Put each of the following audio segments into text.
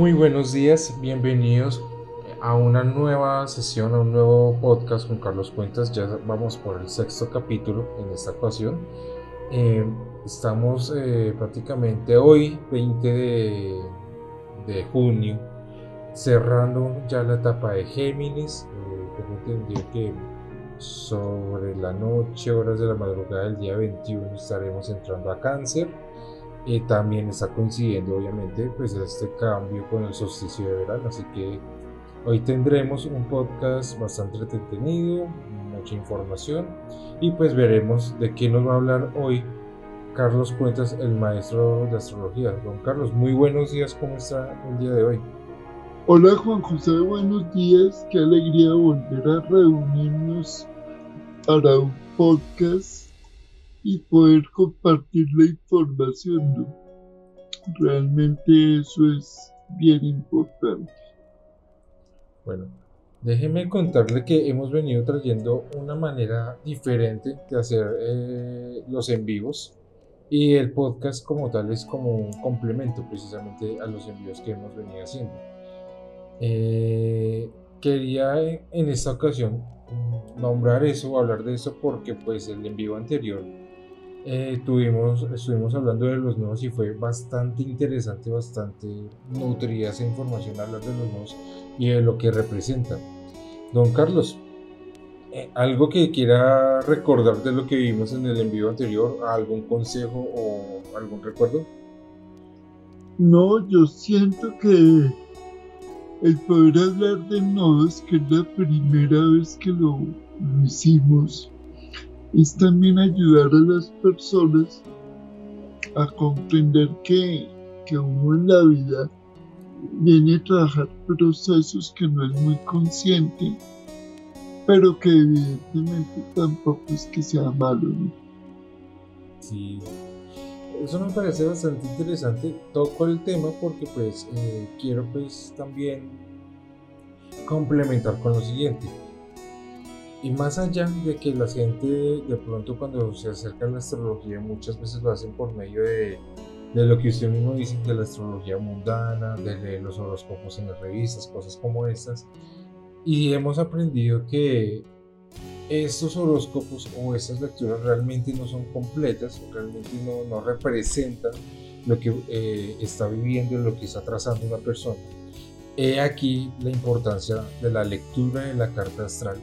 Muy buenos días, bienvenidos a una nueva sesión, a un nuevo podcast con Carlos Cuentas. Ya vamos por el sexto capítulo en esta ocasión. Eh, estamos eh, prácticamente hoy, 20 de, de, junio, cerrando ya la etapa de Géminis. Eh, tengo entendido que sobre la noche, horas de la madrugada del día 21, estaremos entrando a Cáncer y también está coincidiendo obviamente pues este cambio con el solsticio de verano. Así que hoy tendremos un podcast bastante entretenido mucha información. Y pues veremos de qué nos va a hablar hoy Carlos Cuentas el maestro de astrología. Don Carlos muy buenos días cómo está el día de hoy Hola Juan José, buenos días, qué alegría volver a reunirnos para un podcast y poder compartir la información. Realmente eso es bien importante. Bueno, déjeme contarle que hemos venido trayendo una manera diferente de hacer eh, los en vivos y el podcast como tal es como un complemento precisamente a los envíos que hemos venido haciendo. Eh, quería en esta ocasión nombrar eso, hablar de eso porque pues el envío anterior eh, tuvimos, estuvimos hablando de los nodos y fue bastante interesante, bastante nutrida esa información hablar de los nodos y de lo que representan. Don Carlos, eh, ¿algo que quiera recordar de lo que vimos en el envío anterior? ¿Algún consejo o algún recuerdo? No, yo siento que el poder hablar de nodos, que es la primera vez que lo hicimos, es también ayudar a las personas a comprender que, que uno en la vida viene a trabajar procesos que no es muy consciente, pero que evidentemente tampoco es que sea malo. Sí, eso me parece bastante interesante. Toco el tema porque pues eh, quiero pues también complementar con lo siguiente. Y más allá de que la gente de pronto cuando se acerca a la astrología muchas veces lo hacen por medio de, de lo que usted mismo dice, de la astrología mundana, de leer los horóscopos en las revistas, cosas como estas. Y hemos aprendido que estos horóscopos o estas lecturas realmente no son completas, realmente no, no representan lo que eh, está viviendo, lo que está trazando una persona. He aquí la importancia de la lectura de la carta astral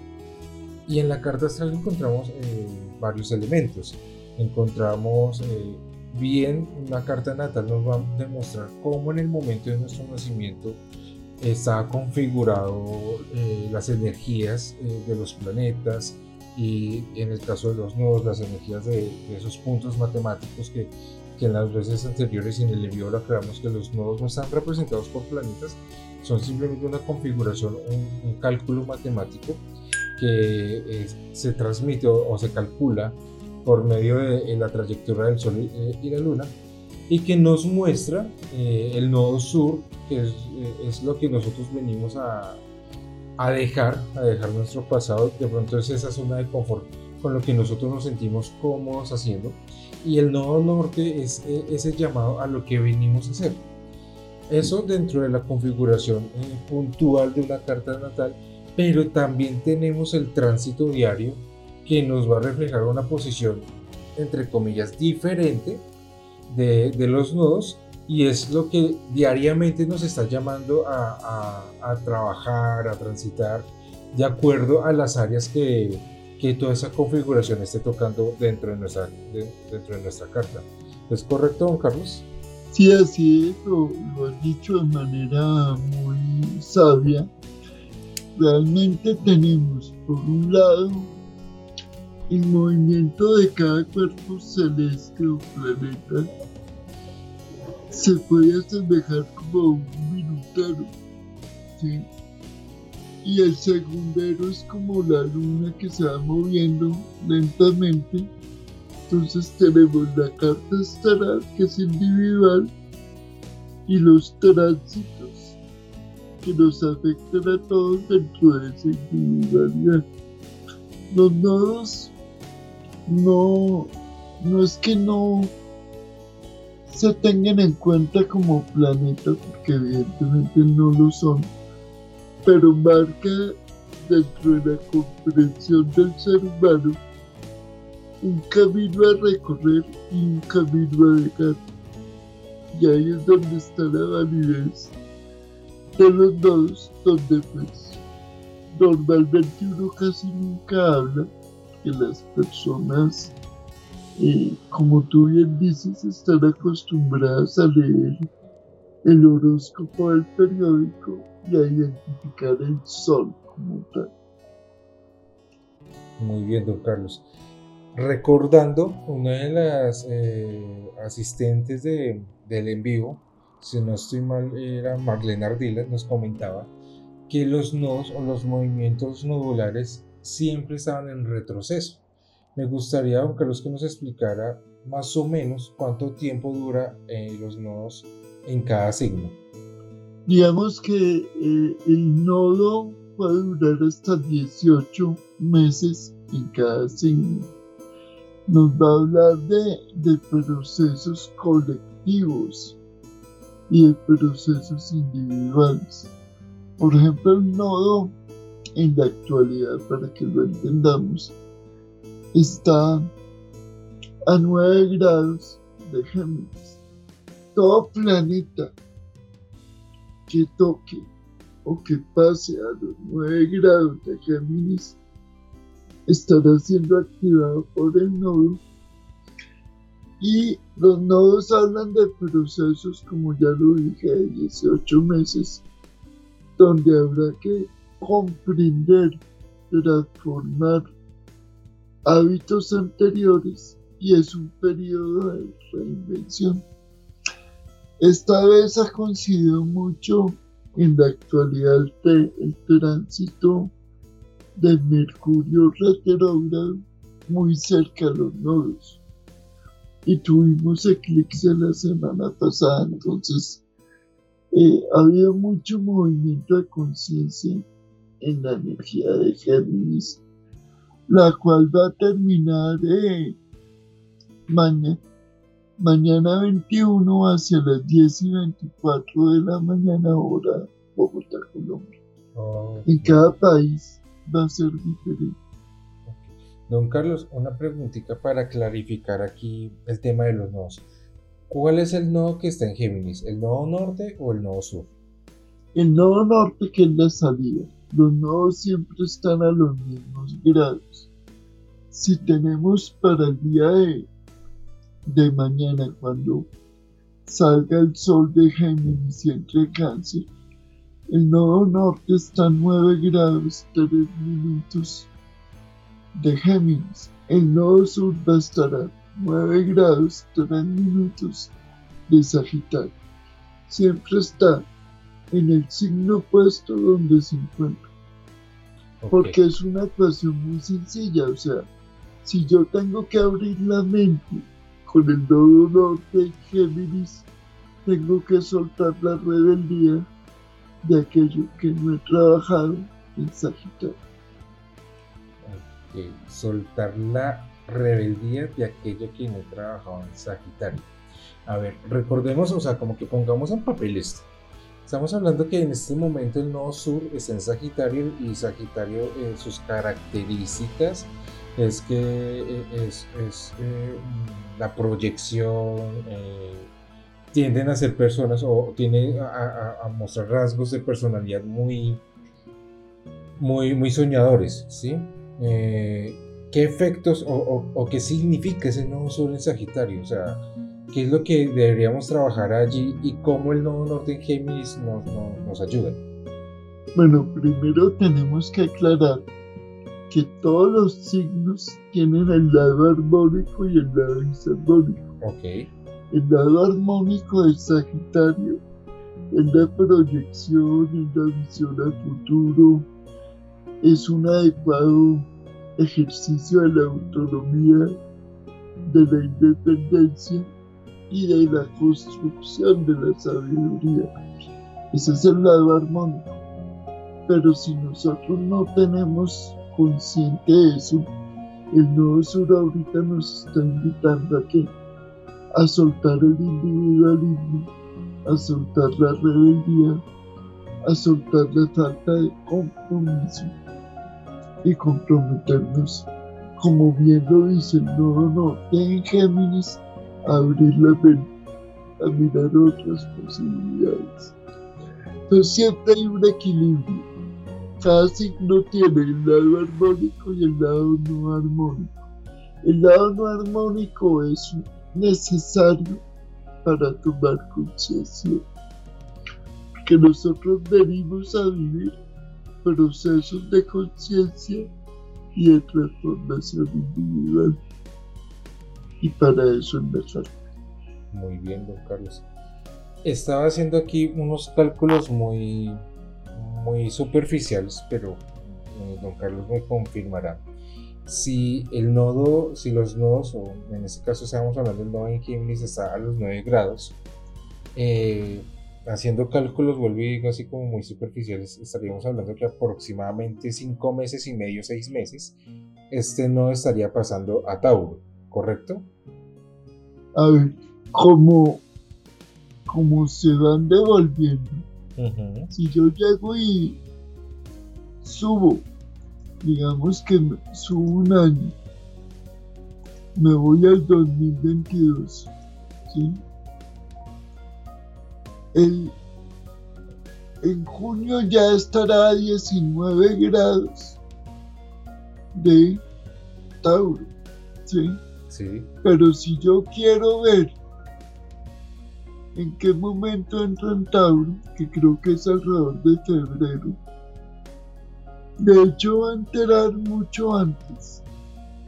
y en la carta astral encontramos eh, varios elementos. Encontramos eh, bien una carta natal nos va a demostrar cómo en el momento de nuestro nacimiento está configurado eh, las energías de los planetas y en el caso de los nodos las energías de, esos puntos matemáticos que, que, en las veces anteriores y en el envío creamos que los nodos no están representados por planetas son simplemente una configuración un, un cálculo matemático que eh, se transmite o, se calcula por medio de, la trayectoria del Sol y, la Luna y que nos muestra eh, el nodo sur, que es, eh, es, lo que nosotros venimos a, a dejar, a dejar nuestro pasado, de pronto es esa zona de confort con lo que nosotros nos sentimos cómodos haciendo y el nodo norte es ese llamado a lo que venimos a hacer. Eso dentro de la configuración puntual de una carta natal pero también tenemos el tránsito diario que nos va a reflejar una posición, entre comillas, diferente de, los nodos y es lo que diariamente nos está llamando a, trabajar, a transitar, de acuerdo a las áreas que, toda esa configuración esté tocando dentro de nuestra, dentro de nuestra carta. ¿Es correcto, don Carlos? Sí, así es, lo has dicho de manera muy sabia realmente tenemos, por un lado, el movimiento de cada cuerpo celeste o planeta se puede asemejar como un minutero, ¿sí? y el segundero es como la luna que se va moviendo lentamente. Entonces tenemos la carta estelar que es individual y los tránsitos que nos afectan a todos dentro de esa individualidad. Los nodos no, no es que no, se tengan en cuenta como planeta, porque evidentemente no lo son, pero marca dentro de la comprensión del ser humano un camino a recorrer y un camino a dejar. Y ahí es donde está la validez de los nodos, donde pues normalmente uno casi nunca habla, que las personas, eh, como tú bien dices, están acostumbradas a leer el horóscopo del periódico y a identificar el sol como tal. Muy bien, don Carlos. Recordando, una de las eh, asistentes de, del en vivo, si no estoy mal, era Marlene Ardilas, nos comentaba que los nodos o los movimientos nodulares siempre estaban en retroceso. Me gustaría, don Carlos, que nos explicara más o menos cuánto tiempo dura eh, los nodos en cada signo. Digamos que eh, el nodo puede durar hasta 18 meses en cada signo. Nos va a hablar de, de procesos colectivos y de procesos individuales. Por ejemplo, el nodo en la actualidad, para que lo entendamos, está a 9 grados de Géminis. Todo planeta que toque o que pase a los 9 grados de Géminis estará siendo activado por el nodo y los nodos hablan de procesos, como ya lo dije, de 18 meses, donde habrá que comprender, transformar hábitos anteriores y es un periodo de reinvención. Esta vez ha coincidido mucho en la actualidad el tránsito de Mercurio retrógrado muy cerca a los nodos. Y tuvimos eclipse la semana pasada, entonces eh, ha habido mucho movimiento de conciencia en la energía de Géminis, la cual va a terminar eh, mañana, mañana 21 hacia las 10 y 24 de la mañana hora Bogotá, Colombia. En cada país va a ser diferente. Don Carlos, una preguntita para clarificar aquí el tema de los nodos. ¿Cuál es el nodo que está en Géminis? ¿El nodo norte o el nodo sur? El nodo norte que es la salida. Los nodos siempre están a los mismos grados. Si tenemos para el día de, mañana, cuando salga el sol de Géminis y entre cáncer, el nodo norte está a 9 grados 3 minutos de Géminis. El nodo sur a 9 grados 3 minutos de Sagitario. Siempre está en el signo opuesto donde se encuentra. Porque es una ecuación muy sencilla. O sea, si yo tengo que abrir la mente con el nodo norte Géminis, tengo que soltar la rebeldía de aquello que no he trabajado en Sagitario. Soltar la rebeldía de aquello que no he trabajado en Sagitario. A ver, recordemos, o sea, como que pongamos en papel esto. Estamos hablando que en este momento el nodo sur está en Sagitario y Sagitario, eh, sus características es que eh, es, eh, la proyección, tienden a ser personas o tienden a, mostrar rasgos de personalidad muy, muy, muy soñadores, ¿sí? Eh, ¿Qué efectos o, qué significa ese nodo sur en Sagitario? O sea, ¿qué es lo que deberíamos trabajar allí y cómo el nodo norte en Géminis nos, nos ayuda? Bueno, primero tenemos que aclarar que todos los signos tienen el lado armónico y el lado disarmónico. Ok. El lado armónico del Sagitario es la proyección, es la visión al futuro, es un adecuado ejercicio de la autonomía, de la independencia y de la construcción de la sabiduría. Ese es el lado armónico. Pero si nosotros no tenemos consciente eso, el nuevo sur ahorita nos está invitando a que a soltar el individualismo, a soltar la rebeldía, a soltar la falta de compromiso y comprometernos, como bien lo dice el nodo norte en Géminis, abrir la mente, a mirar otras posibilidades. Entonces siempre hay un equilibrio. Cada signo tiene el lado armónico y el lado no armónico. El lado no armónico es necesario para tomar conciencia que nosotros venimos a vivir procesos de conciencia y de transformación individual. Y para eso es. Muy bien, don Carlos. Estaba haciendo aquí unos cálculos muy, muy superficiales, pero eh, don Carlos me confirmará. Si el nodo, si los nodos, o en este caso estamos hablando del nodo en Géminis, está a los 9 grados, eh, haciendo cálculos, vuelvo y digo así como muy superficiales, estaríamos hablando que aproximadamente 5 meses y medio, 6 meses, este no estaría pasando a Tauro, ¿correcto? A ver, como, como se van devolviendo. Si yo llego y subo, digamos que subo un año, me voy al 2022, ¿sí? En junio ya estará a 19 grados de Tauro. ¿sí? Sí. Pero si yo quiero ver en qué momento entro en Tauro, que creo que es alrededor de febrero, de hecho va a enterar mucho antes.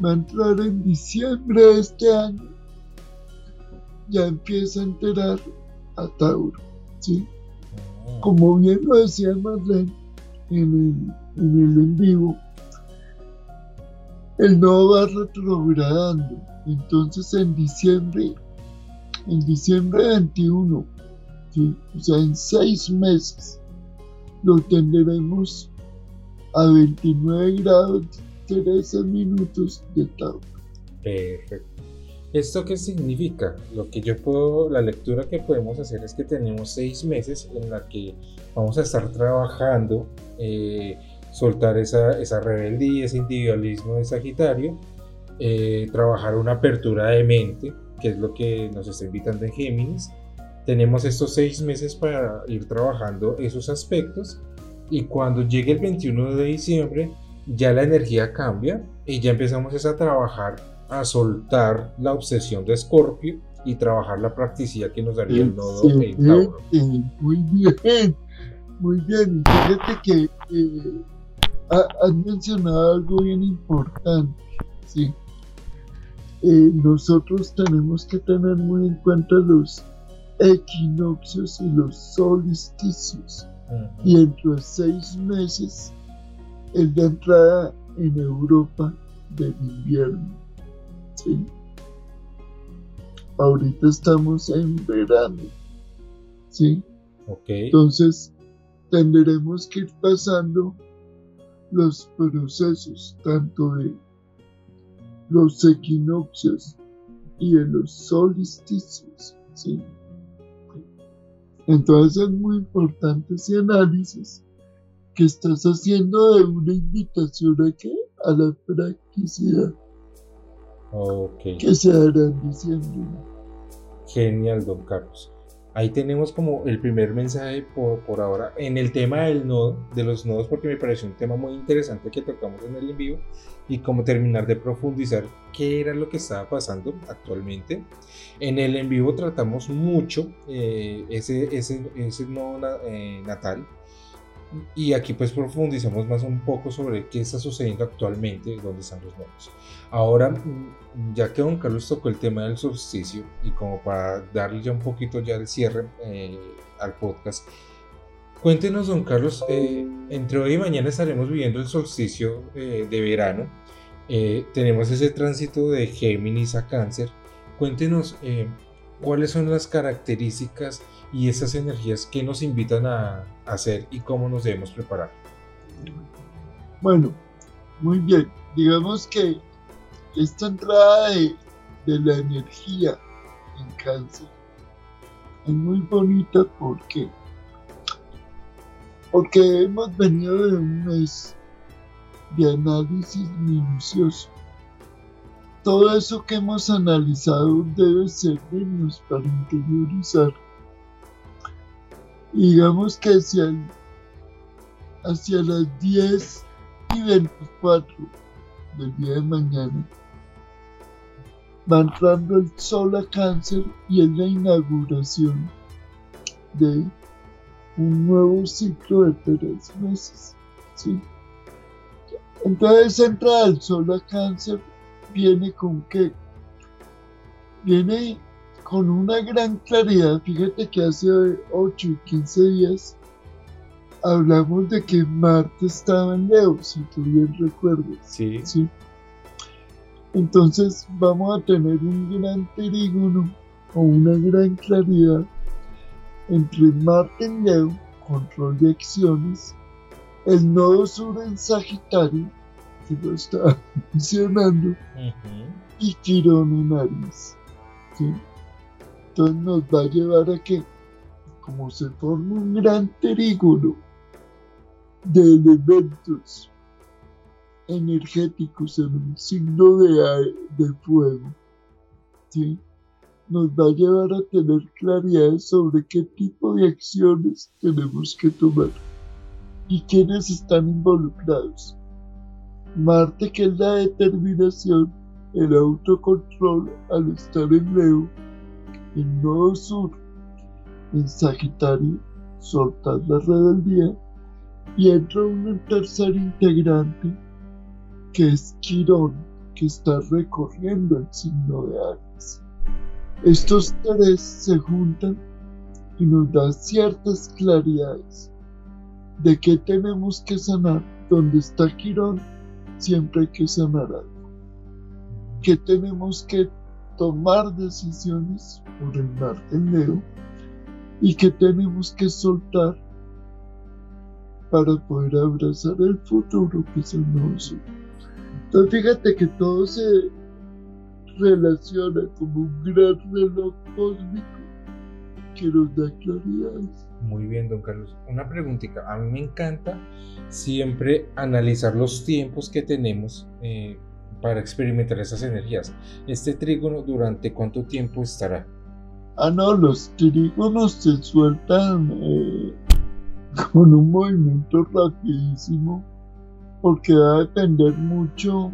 Va a entrar en diciembre de este año. Ya empieza a enterar a Tauro. ¿Sí? Ah. Como bien lo decía Marlene en el, en vivo, el nodo va retrogradando. Entonces en diciembre, en diciembre 21, o sea, en seis meses, lo tendremos a 29 grados 13 minutos de Tauro. Perfecto. ¿Esto qué significa? Lo que yo puedo, la lectura que podemos hacer es que tenemos seis meses en la que vamos a estar trabajando, eh, soltar esa, esa, rebeldía, ese individualismo de Sagitario, eh, trabajar una apertura de mente, que es lo que nos está invitando en Géminis. Tenemos estos seis meses para ir trabajando esos aspectos y cuando llegue el 21 de diciembre ya la energía cambia y ya empezamos a trabajar a soltar la obsesión de Scorpio y trabajar la practicidad que nos daría el nodo en Tauro. Muy bien, muy bien. Fíjate que eh, has mencionado algo bien importante. ¿sí? Eh, nosotros tenemos que tener muy en cuenta los equinoccios y los solsticios. Y entre seis meses es la entrada en Europa del invierno. Ahorita estamos en verano. ¿Sí? Entonces, tendremos que ir pasando los procesos tanto de los equinoccios y de los solsticios. ¿sí? Entonces es muy importante ese análisis que estás haciendo de una invitación a, ¿qué? a la practicidad. Que se harán diciendo. Genial, don Carlos. Ahí tenemos como el primer mensaje por, por, ahora en el tema del nodo, de los nodos, porque me pareció un tema muy interesante que tocamos en el en vivo y cómo terminar de profundizar qué era lo que estaba pasando actualmente. En el en vivo tratamos mucho eh, ese, ese, ese nodo eh, natal, y aquí pues profundizamos más un poco sobre qué está sucediendo actualmente, dónde están los nodos. Ahora, mm, ya que don Carlos tocó el tema del solsticio y como para darle ya un poquito ya el cierre eh, al podcast, cuéntenos don Carlos, eh, entre hoy y mañana estaremos viviendo el solsticio eh, de verano, tenemos ese tránsito de Géminis a Cáncer, cuéntenos cuáles son las características y esas energías que nos invitan a hacer y cómo nos debemos preparar. Bueno, muy bien. Digamos que esta entrada de, la energía en cáncer. Es muy bonita porque porque hemos venido de un mes de análisis minucioso. Todo eso que hemos analizado debe servirnos para interiorizar. digamos que hacia, las 10 y 24 del día de mañana va entrando el sol a cáncer y es la inauguración de un nuevo ciclo de tres meses. Entonces entra el sol a cáncer, viene con qué? Viene con una gran claridad. Fíjate que hace 8 y 15 días hablamos de que Marte estaba en Leo, si tú bien recuerdas. Sí. ¿sí? Entonces vamos a tener un gran trígono o una gran claridad entre Marte en Leo, control de acciones, el nodo sur en Sagitario, que lo está mencionando, y Quirón en Aries. Entonces nos va a llevar a que, como se forma un gran trígono de elementos energéticos en un signo de, de fuego, ¿sí? nos va a llevar a tener claridad sobre qué tipo de acciones tenemos que tomar y quiénes están involucrados. Marte, que es la determinación, el autocontrol al estar en Leo, en Nodo Sur, en Sagitario, soltar la rebeldía, y entra un tercer integrante que es Quirón, que está recorriendo el signo de Aries. Estos tres se juntan y nos dan ciertas claridades de qué tenemos que sanar. Donde está Quirón, siempre hay que sanar algo. Que tenemos que tomar decisiones por el Marte en Leo y que tenemos que soltar para poder abrazar el futuro que el nuevo Entonces fíjate que todo se relaciona como un gran reloj cósmico que nos da claridades. Muy bien, don Carlos. Una preguntita. A mí me encanta siempre analizar los tiempos que tenemos eh, para experimentar esas energías. ¿Este trígono durante cuánto tiempo estará? Ah, no, los trígonos se sueltan eh, con un movimiento rapidísimo porque va a depender mucho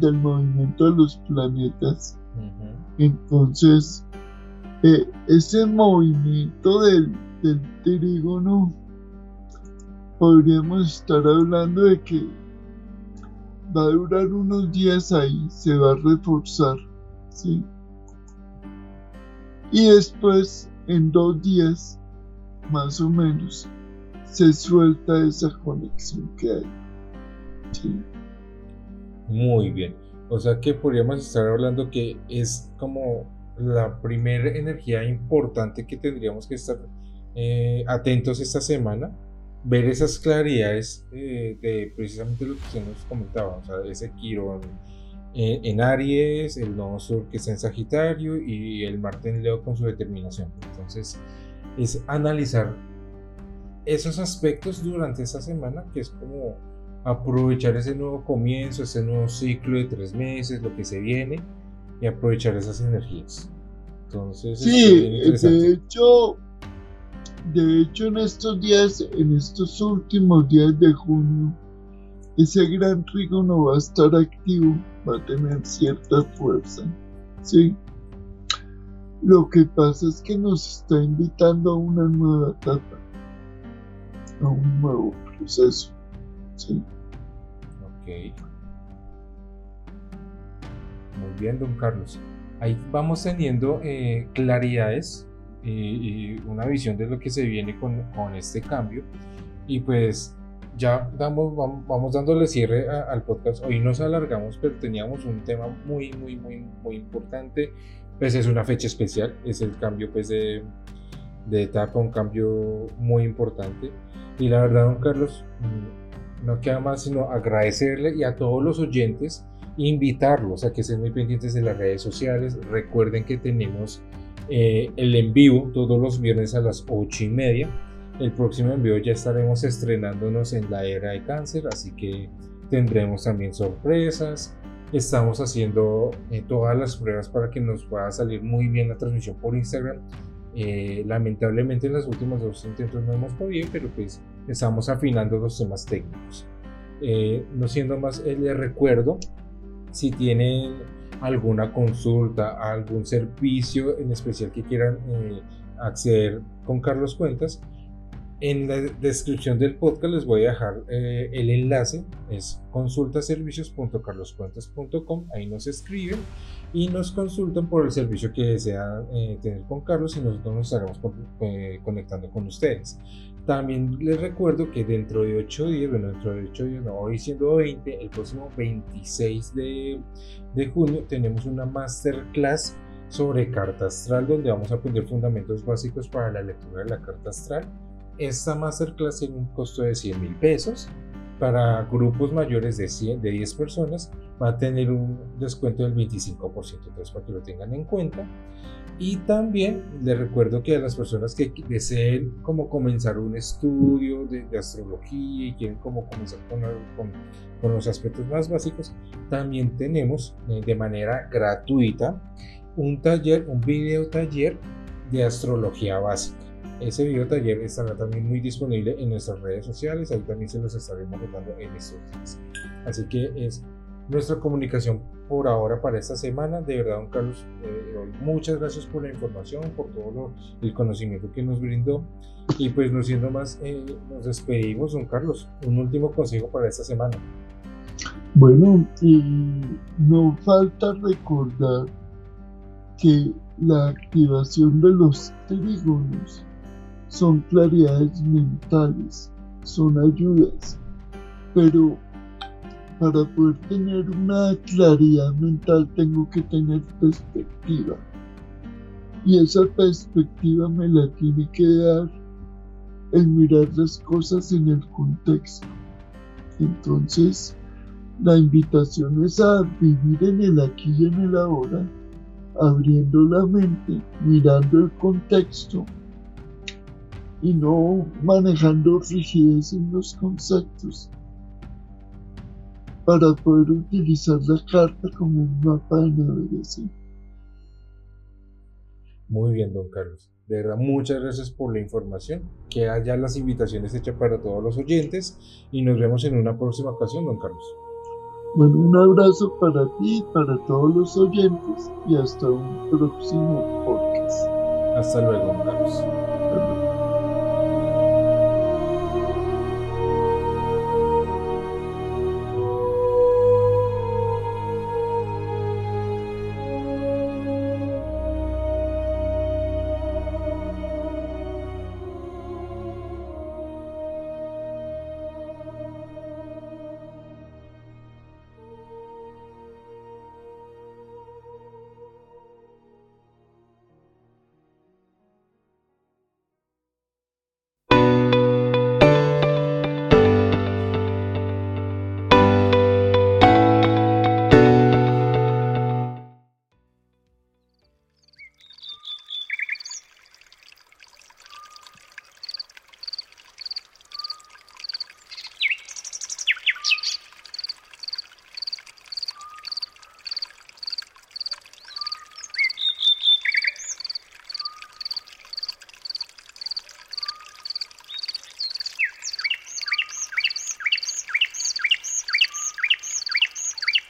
del movimiento de los planetas. Entonces, eh, ese movimiento del, del trígono, podríamos estar hablando de que va a durar unos días ahí, se va a reforzar, ¿sí? Y después, en dos días, más o menos, se suelta esa conexión que hay. Muy bien. O sea que podríamos estar hablando que es como la primera energía importante que tendríamos que estar eh, atentos esta semana. Ver esas claridades eh, de precisamente lo que usted nos comentaba. O sea, ese Quirón en, en Aries, el Nodo Sur que está en Sagitario y el Marte en Leo con su determinación. Entonces, es analizar esos aspectos durante esta semana que es como aprovechar ese nuevo comienzo, ese nuevo ciclo de tres meses, lo que se viene, y aprovechar esas energías. Entonces, sí, de hecho, de hecho en estos días, en estos últimos días de junio, ese gran no va a estar activo, va a tener cierta fuerza, ¿sí? Lo que pasa es que nos está invitando a una nueva etapa, a un nuevo proceso, ¿sí? Muy bien, don Carlos. Ahí vamos teniendo eh, claridades y, una visión de lo que se viene con, este cambio. Y pues ya damos, vamos, dándole cierre al podcast. Hoy nos alargamos, pero teníamos un tema muy, muy, muy, muy importante. Pues es una fecha especial, es el cambio pues de, de etapa, un cambio muy importante. Y la verdad, don Carlos, no queda más sino agradecerle y a todos los oyentes invitarlos a que estén muy pendientes de las redes sociales. Recuerden que tenemos eh, el en vivo todos los viernes a las 8 y media. El próximo envío ya estaremos estrenándonos en la era de cáncer, así que tendremos también sorpresas. Estamos haciendo eh, todas las pruebas para que nos pueda salir muy bien la transmisión por Instagram. Eh, lamentablemente en los últimos dos intentos no hemos podido, pero pues estamos afinando los temas técnicos. no siendo más, les recuerdo si tienen alguna consulta, algún servicio en especial que quieran eh, acceder con Carlos Cuentas, en la descripción del podcast les voy a dejar eh, el enlace, es consultaservicios.carloscuentas.com, ahí nos escriben y nos consultan por el servicio que desean eh, tener con Carlos y nosotros nos estaremos conectando con ustedes. También les recuerdo que dentro de 8 días, bueno, dentro de 8 días, no, hoy siendo 20, el próximo 26 de, de junio tenemos una masterclass sobre carta astral donde vamos a aprender fundamentos básicos para la lectura de la carta astral. Esta masterclass tiene un costo de 100 mil pesos. Para grupos mayores de, 100, de 10 personas va a tener un descuento del 25%, entonces para que lo tengan en cuenta. Y también les recuerdo que a las personas que deseen como comenzar un estudio de, astrología y quieren como comenzar con, los aspectos más básicos, también tenemos eh, de manera gratuita un taller, un video taller de astrología básica. Ese video taller estará también muy disponible en nuestras redes sociales, ahí también se los estaremos dando en estos días. Así que es nuestra comunicación por ahora para esta semana. De verdad, don Carlos, eh, muchas gracias por la información, por todo el conocimiento que nos brindó. Y pues no siendo más, eh, nos despedimos, don Carlos. Un último consejo para esta semana. Bueno, no falta recordar que la activación de los trígonos son claridades mentales, son ayudas, pero para poder tener una claridad mental tengo que tener perspectiva. Y esa perspectiva me la tiene que dar el mirar las cosas en el contexto. Entonces, la invitación es a vivir en el aquí y en el ahora, abriendo la mente, mirando el contexto y no manejando rigidez en los conceptos para poder utilizar la carta como un mapa de navegación. Muy bien, don Carlos. De verdad, muchas gracias por la información. Quedan ya las invitaciones hechas para todos los oyentes y nos vemos en una próxima ocasión, don Carlos. Bueno, un abrazo para ti, para todos los oyentes y hasta un próximo podcast. Hasta luego, don Carlos.